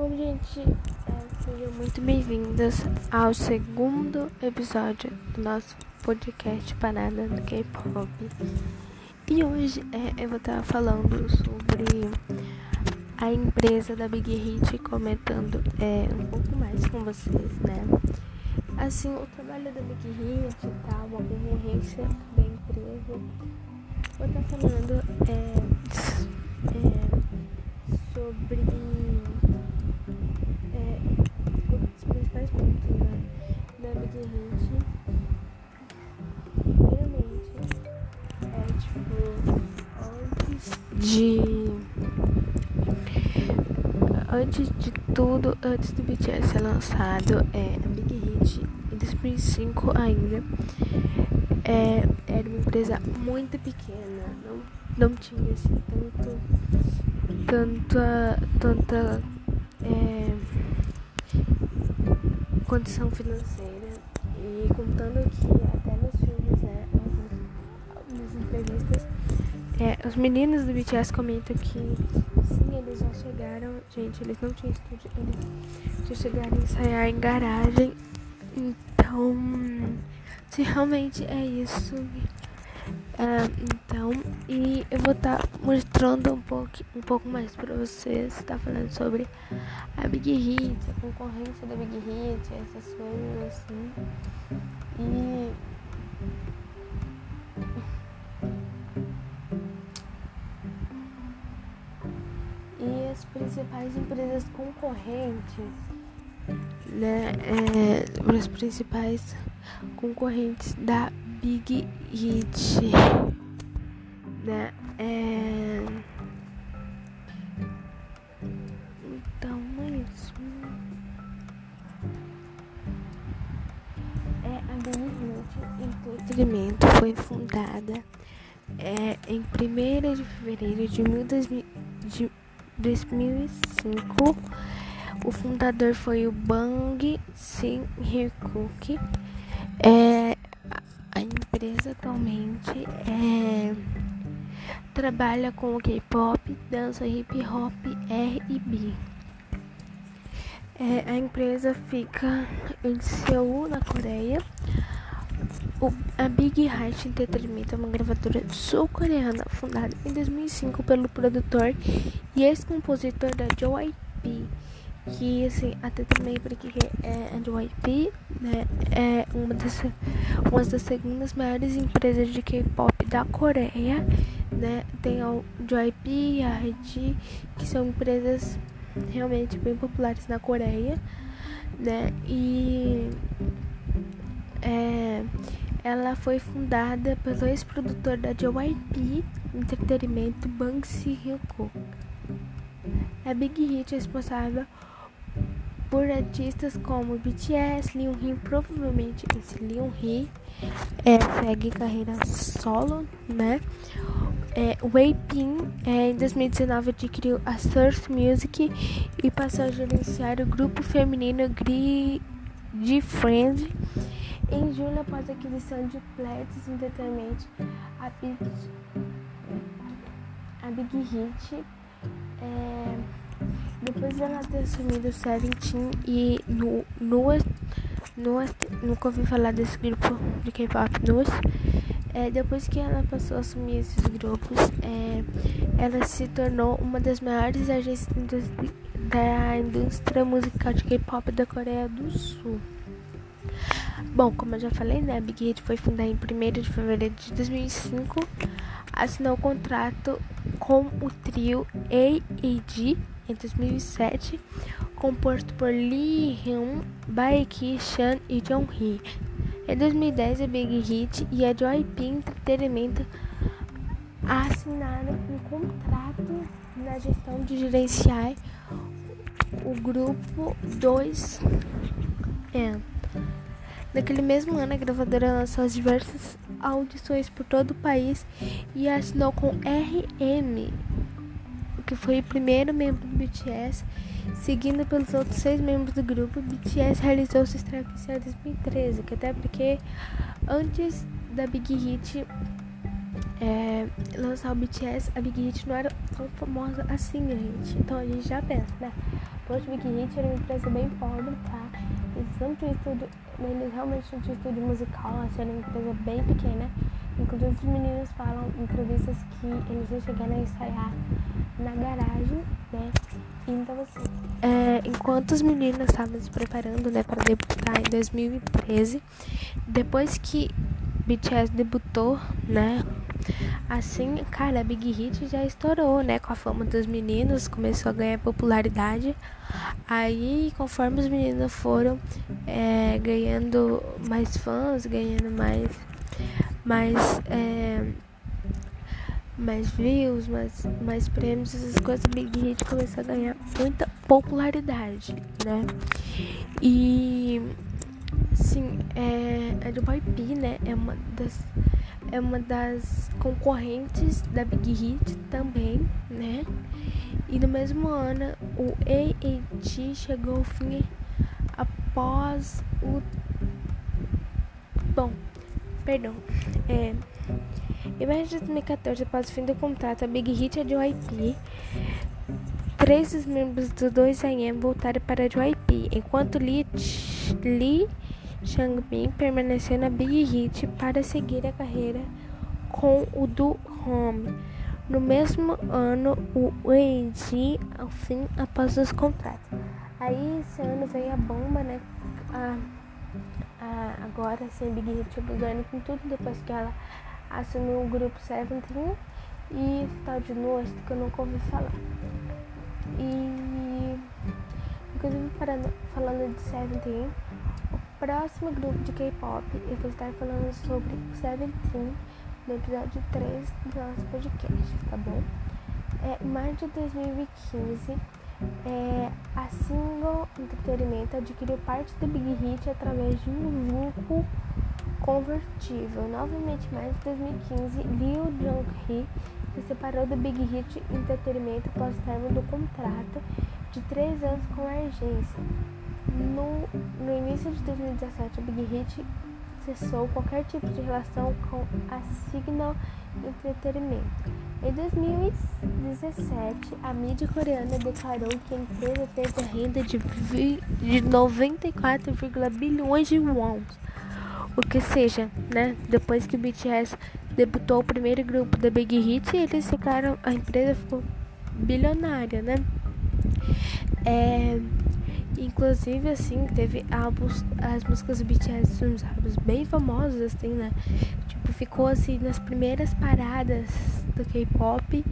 Bom, gente, é, sejam muito bem-vindas ao segundo episódio do nosso podcast Parada do K-Pop. E hoje é, eu vou estar falando sobre a empresa da Big Hit, comentando é, um pouco mais com vocês, né? Assim, o trabalho da Big Hit e tal, uma concorrência da empresa. Vou estar falando é, é, Antes de tudo, antes do BTS ser lançado, é, a Big Hit, em 2005 ainda, é, era uma empresa muito pequena, não, não tinha assim tanto, tanta, tanta é, condição financeira. E contando que até nos filmes, né, nas entrevistas, é, os meninos do BTS comentam que eles já chegaram, gente, eles não tinham estúdio, eles já chegaram a ensaiar em garagem. Então, se realmente é isso. É, então, e eu vou estar tá mostrando um pouco, um pouco mais pra vocês, tá falando sobre a Big Hit, a concorrência da Big Hit, essas coisas assim. Principais empresas concorrentes, né, é, as principais concorrentes da Big Hit, né, é Entretenimento foi fundada é, em 1 de fevereiro de, de 2005. O fundador foi o Bang Sin-hyuk. É, a empresa atualmente é, trabalha com K-pop, dança hip hop, R&B. É, a empresa fica em Seul, na Coreia. A Big Hit Entertainment é uma gravadora sul-coreana fundada em 2005 pelo produtor e ex-compositor da JYP, que assim, até também porque é, a JYP né, é uma das, uma das segundas maiores empresas de K-pop da Coreia, né? Tem a JYP e a RG, que são empresas realmente bem populares na Coreia, né? E é, ela foi fundada pelo ex-produtor da JYP Entretenimento Bang Si-hyuk. A Big Hit é responsável por artistas como BTS, Leon provavelmente esse Leon é, segue carreira solo, né? É, Wei Pin é, em 2019 adquiriu a Source Music e passou a gerenciar o grupo feminino Gri de Friends em julho, após a aquisição de Pledis Entertainment, a Big, a Big Hit, é, depois dela ter assumido o Seventeen e no, no, no, nunca ouvi falar desse grupo de K-pop, NUS, é, depois que ela passou a assumir esses grupos, é, ela se tornou uma das maiores agências da indústria musical de K-pop da Coreia do Sul. Bom, como eu já falei, né, a Big Hit foi fundada em 1 de fevereiro de 2005, assinou o contrato com o trio A.E.G. em 2007, composto por Lee Hyun, Baeki Chan e Jong Hee. Em 2010, a Big Hit e a Joy Entretenimento assinaram um contrato na gestão de gerenciar o grupo 2 m Naquele mesmo ano, a gravadora lançou as diversas audições por todo o país e assinou com RM, que foi o primeiro membro do BTS, seguindo pelos outros seis membros do grupo. BTS realizou sua estreia oficial em 2013, que até porque antes da Big Hit é, lançar o BTS, a Big Hit não era tão famosa assim, gente. Então a gente já pensa, né? Post Big Hit era uma empresa bem pobre, tá? Eles não tinham estúdio, eles realmente não tinham estúdio musical, era uma empresa bem pequena. Inclusive os meninos falam em entrevistas que eles já chegaram a ensaiar na garagem, né? Então assim, é, enquanto os meninos estavam se preparando, né, para debutar em 2013, depois que BTS debutou, né, Assim, cara, a Big Hit já estourou, né? Com a fama dos meninos, começou a ganhar popularidade. Aí, conforme os meninos foram é, ganhando mais fãs, ganhando mais, mais, é, mais views, mais, mais prêmios, essas coisas, a Big Hit começou a ganhar muita popularidade, né? E, sim, é, a do P, né? É uma das é uma das concorrentes da Big Hit também, né? E no mesmo ano, o AAT chegou ao fim após o. Bom, perdão. É, em março de 2014, após o fim do contrato, a Big Hit e a JYP, três dos membros do 2AM voltaram para a JYP, enquanto Lee, Lee Changbin permaneceu na Big Hit para seguir a carreira com o do Home. No mesmo ano, o Weiji ao fim após os contratos. Aí esse ano veio a bomba, né? A, a, agora sem Big Hit ganhando com tudo depois que ela assumiu o grupo Seventeen e tal de Lost que eu nunca ouvi falar. E inclusive parando, falando de Seventeen próximo grupo de K-pop, eu vou estar falando sobre o Seventeen no episódio 3 do nosso podcast, tá bom? É, em março de 2015, é, a Single Entretenimento adquiriu parte do Big Hit através de um vínculo convertível. Novamente, em março de 2015, Liu Jong-hee se separou do Big Hit Entretenimento após o do contrato de três anos com a agência. No, no início de 2017, a Big Hit cessou qualquer tipo de relação com a Signal Entretenimento. Em 2017, a mídia coreana declarou que a empresa teve renda de, de 94, bilhões de wons. O que seja, né? Depois que o BTS debutou o primeiro grupo da Big Hit, eles ficaram, a empresa ficou bilionária, né? É, Inclusive, assim, teve álbuns, as músicas do BTS, uns álbuns bem famosos, assim, né? Tipo, ficou assim nas primeiras paradas do K-pop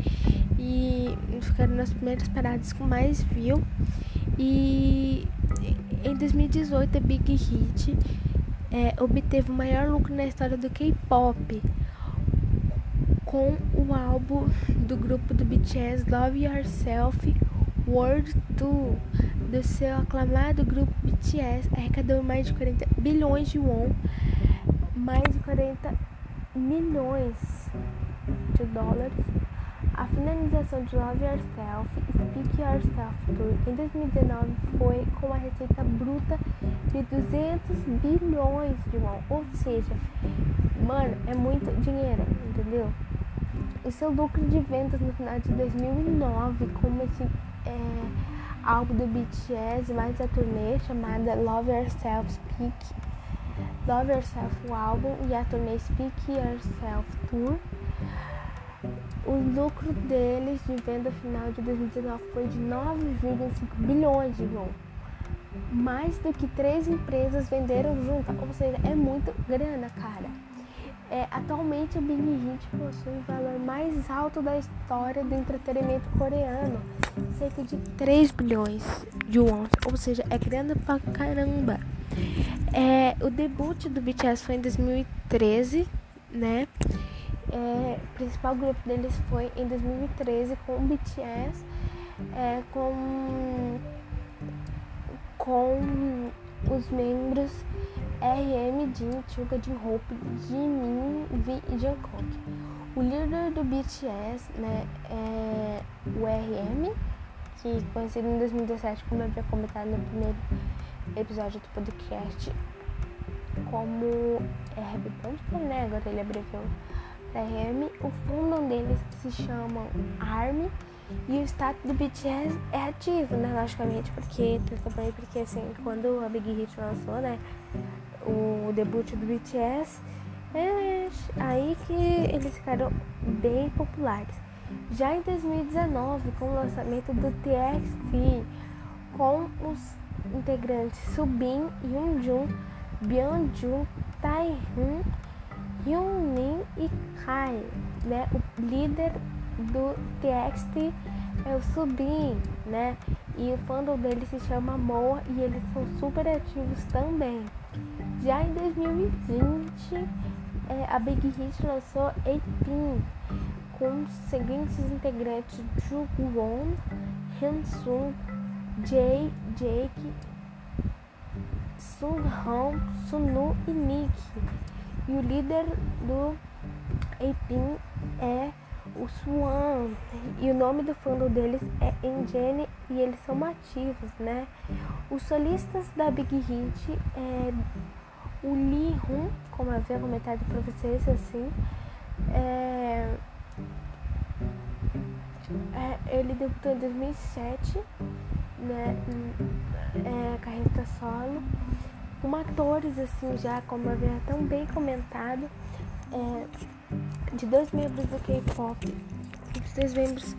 e ficaram nas primeiras paradas com mais view. E em 2018, a Big Hit é, obteve o maior lucro na história do K-pop com o álbum do grupo do BTS Love Yourself World Tour do seu aclamado grupo BTS arrecadou mais de 40 bilhões de won, mais de 40 milhões de dólares. A finalização de Love Yourself Speak Yourself Tour em 2019 foi com uma receita bruta de 200 bilhões de won, ou seja, mano, é muito dinheiro, entendeu? E seu lucro de vendas no final de 2009, como esse é, álbum do BTS mais a turnê chamada Love Yourself Speak Love Yourself o álbum e a turnê Speak Yourself Tour. O lucro deles de venda final de 2019 foi de 9,5 bilhões de won. Mais do que três empresas venderam juntas, ou seja, é muito grana, cara. É, atualmente a Big Hit possui o valor mais alto da história do entretenimento coreano, cerca de 3 bilhões de wons, ou seja, é grande pra caramba. É, o debut do BTS foi em 2013, né? É, o principal grupo deles foi em 2013 com o BTS, é, com, com os membros RM, Jin, Chuga, Jin-Hope, Jimin, V e Jungkook. O líder do BTS, né, é o RM, que conhecido em 2017, como eu havia comentado no primeiro episódio do podcast, como RB Monster, né, agora ele abreviou RM. O fundão deles se chama ARMY E o status do BTS é ativo, né? Logicamente, porque também porque assim, quando a Big Hit lançou, né? O debut do BTS, é aí que eles ficaram bem populares. Já em 2019, com o lançamento do TXT, com os integrantes Subin, Yoonjun, Byungjoon, Taehyun, Hyunmin e Kai, né? O líder do TXT é o Subin, né? E o fandom dele se chama Moa e eles são super ativos também. Já em 2020, é, a Big Hit lançou Pin com os seguintes integrantes Jungwon, Hyunsung, Jay, Jake, Sunghong, Sunu e Nick. E o líder do Pin é o Swan. E o nome do fundo deles é Engine e eles são ativos, né? Os solistas da Big Hit é o Hun, como havia comentado para vocês, assim. É, é, ele debutou em 2007, né? É, carreira solo. Com atores, assim, já, como havia tão bem comentado. É, de dois membros do K-pop, os três membros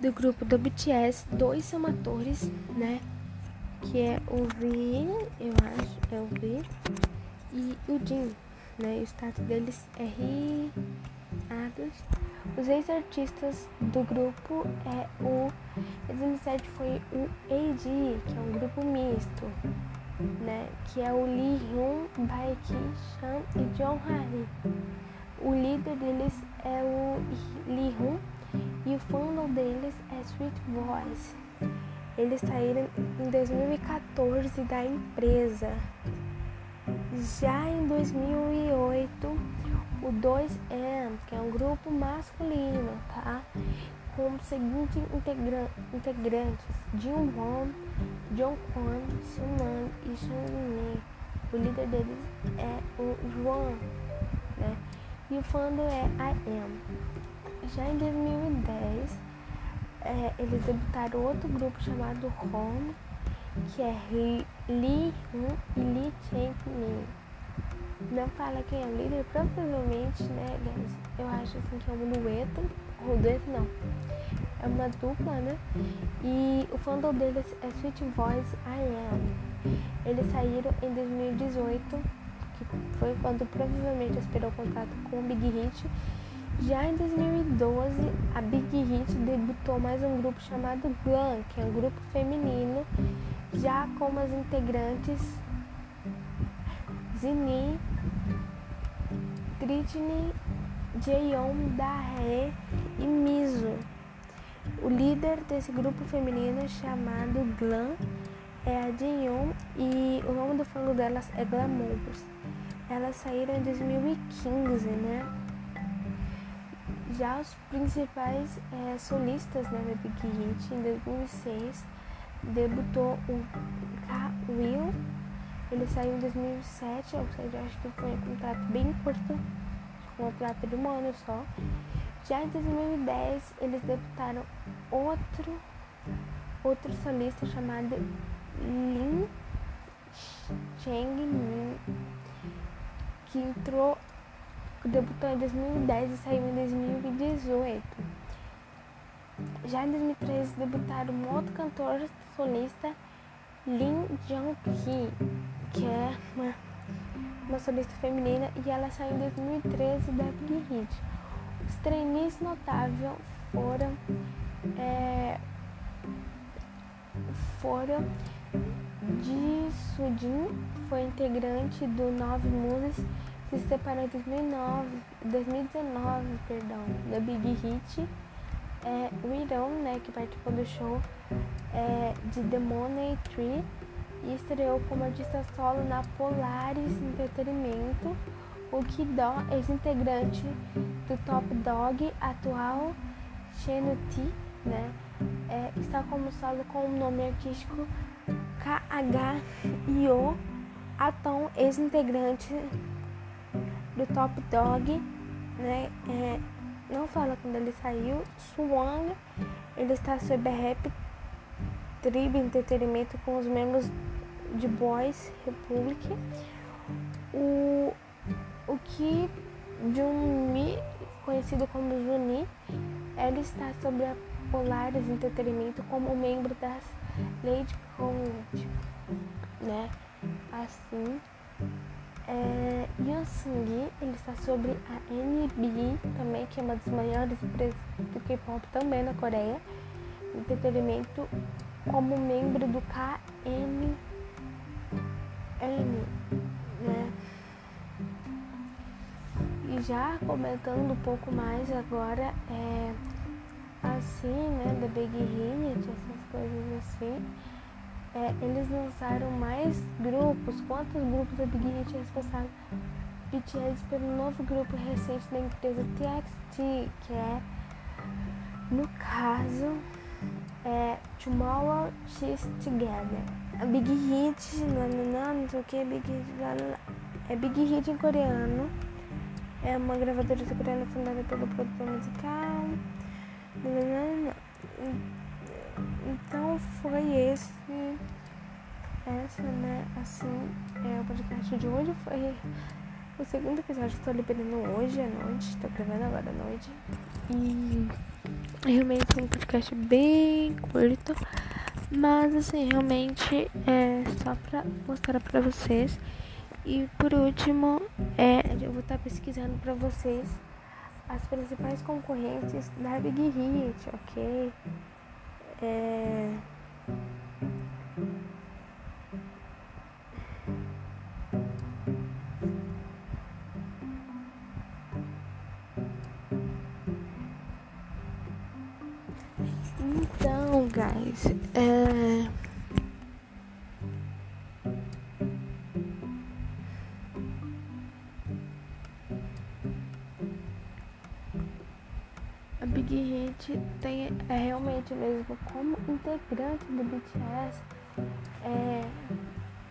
do grupo do BTS, dois são atores, né? Que é o V, eu acho, é o V, e o Jin, né? o status deles é riados. Os ex-artistas do grupo é o. Em 2007 foi o AD, que é um grupo misto, né? Que é o Lee Hyun, Baeki Chan e John Harry. O líder deles é o Lee Hun e o fandom deles é Sweet Voice. Eles saíram em 2014 da empresa. Já em 2008, o 2M, que é um grupo masculino, tá? Com os seguintes integra integrantes: Jin Won, John Kwon, Sunan e Shang O líder deles é o João, né? E o fandom é Am. Já em 2010, é, eles debutaram outro grupo chamado Home, que é Lee Hun e Lee Chang Min. Não fala quem é o líder, provavelmente, né, Eu acho assim que é um dueto, ou não. É uma dupla, né? E o fandom deles é Sweet Voice I Am. Eles saíram em 2018 que foi quando provavelmente esperou o contrato com o Big Hit. Já em 2012, a Big Hit debutou mais um grupo chamado Glam, que é um grupo feminino, já com as integrantes Zini, Britney, Jaeon, Dahe e Miso. O líder desse grupo feminino chamado Glam é a Jaeon e o nome do fã delas é Glamours. Elas saíram em 2015, né? Já os principais é, solistas né, da Big Hit, em 2006, debutou o. Will. Ele saiu em 2007, ou seja, acho que foi um contrato bem curto, um contrato de um ano só. Já em 2010, eles debutaram outro, outro solista chamado Lin Cheng Min que entrou, debutou em 2010 e saiu em 2018. Já em 2013 debutaram um outro cantor solista, Lin Jong-ki, que é uma, uma solista feminina e ela saiu em 2013 da Big Hit. Os trainees notáveis foram é, foram Ji Sujin foi integrante do Nove Musas, se separou em 2009, 2019 perdão, da Big Hit. É, o Irão, né, que participou do show é, de The Money Tree e estreou como artista solo na Polaris Entretenimento. O Kido, ex-integrante do Top Dog, atual Chenuti, né, é, está como solo com o nome artístico KHIO Atom, ex-integrante do Top Dog, né? É, não fala quando ele saiu. Swang, ele está sob a Rap Tribe Entretenimento com os membros de Boys Republic. O, o que Junmi, conhecido como Juni, ele está sob a Polaris Entretenimento como membro das Lady Community, né? Assim, é, Yansung, ele está sobre a NB também, que é uma das maiores empresas do K-pop também na Coreia. Entretenimento como membro do KNN, né? E já comentando um pouco mais agora, é assim, né, da Big Hit, essas coisas assim é, eles lançaram mais grupos. Quantos grupos a Big Hit eles passaram? BTS pelo novo grupo recente da empresa TXT, que é, no caso, é Tomorrow X Together. A Big Hit, não, não, sei o que, Big Hit, é Big Hit em coreano. É uma gravadora coreana fundada pelo produtor musical. Não. Então foi esse, essa, né, assim, é o podcast de hoje. Foi o segundo episódio que estou liberando hoje à noite, estou gravando agora à noite. E realmente é um podcast bem curto, mas assim, realmente é só pra mostrar pra vocês. E por último, é, eu vou estar pesquisando pra vocês as principais concorrentes da Big Hit, ok? É... Então, guys, é... tem é realmente mesmo como integrante do BTS é,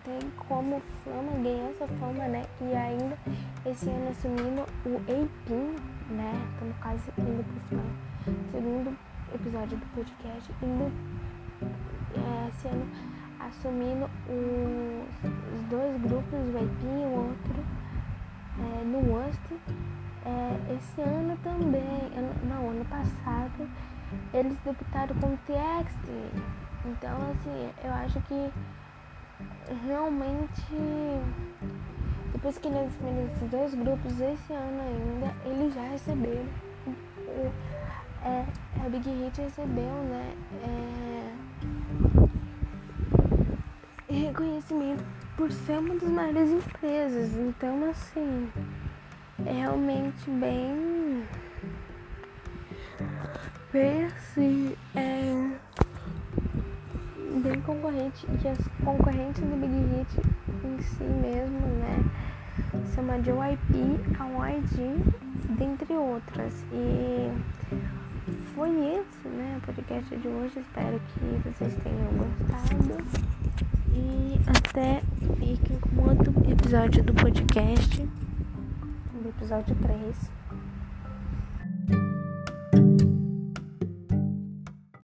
tem como fama, ganhar essa fama, né? E ainda esse ano assumindo o A-Pin, né? Então, no caso, indo pro final, segundo episódio do podcast, indo é, esse ano assumindo os, os dois grupos, o A-Pin e o outro é, no Worst é, esse ano também, ano, não, ano passado, eles debutaram com TXT. Então, assim, eu acho que realmente, depois que eles esses dois grupos, esse ano ainda, eles já receberam. É, a Big Hit recebeu, né? É, reconhecimento por ser uma das maiores empresas. Então, assim é realmente bem. Bem assim. É, bem concorrente. E as concorrentes do Big Hit em si mesmo, né? São a JYP, a YG, dentre outras. E foi esse, né? O podcast de hoje. Espero que vocês tenham gostado. E até fiquem com outro episódio do podcast episódio 3.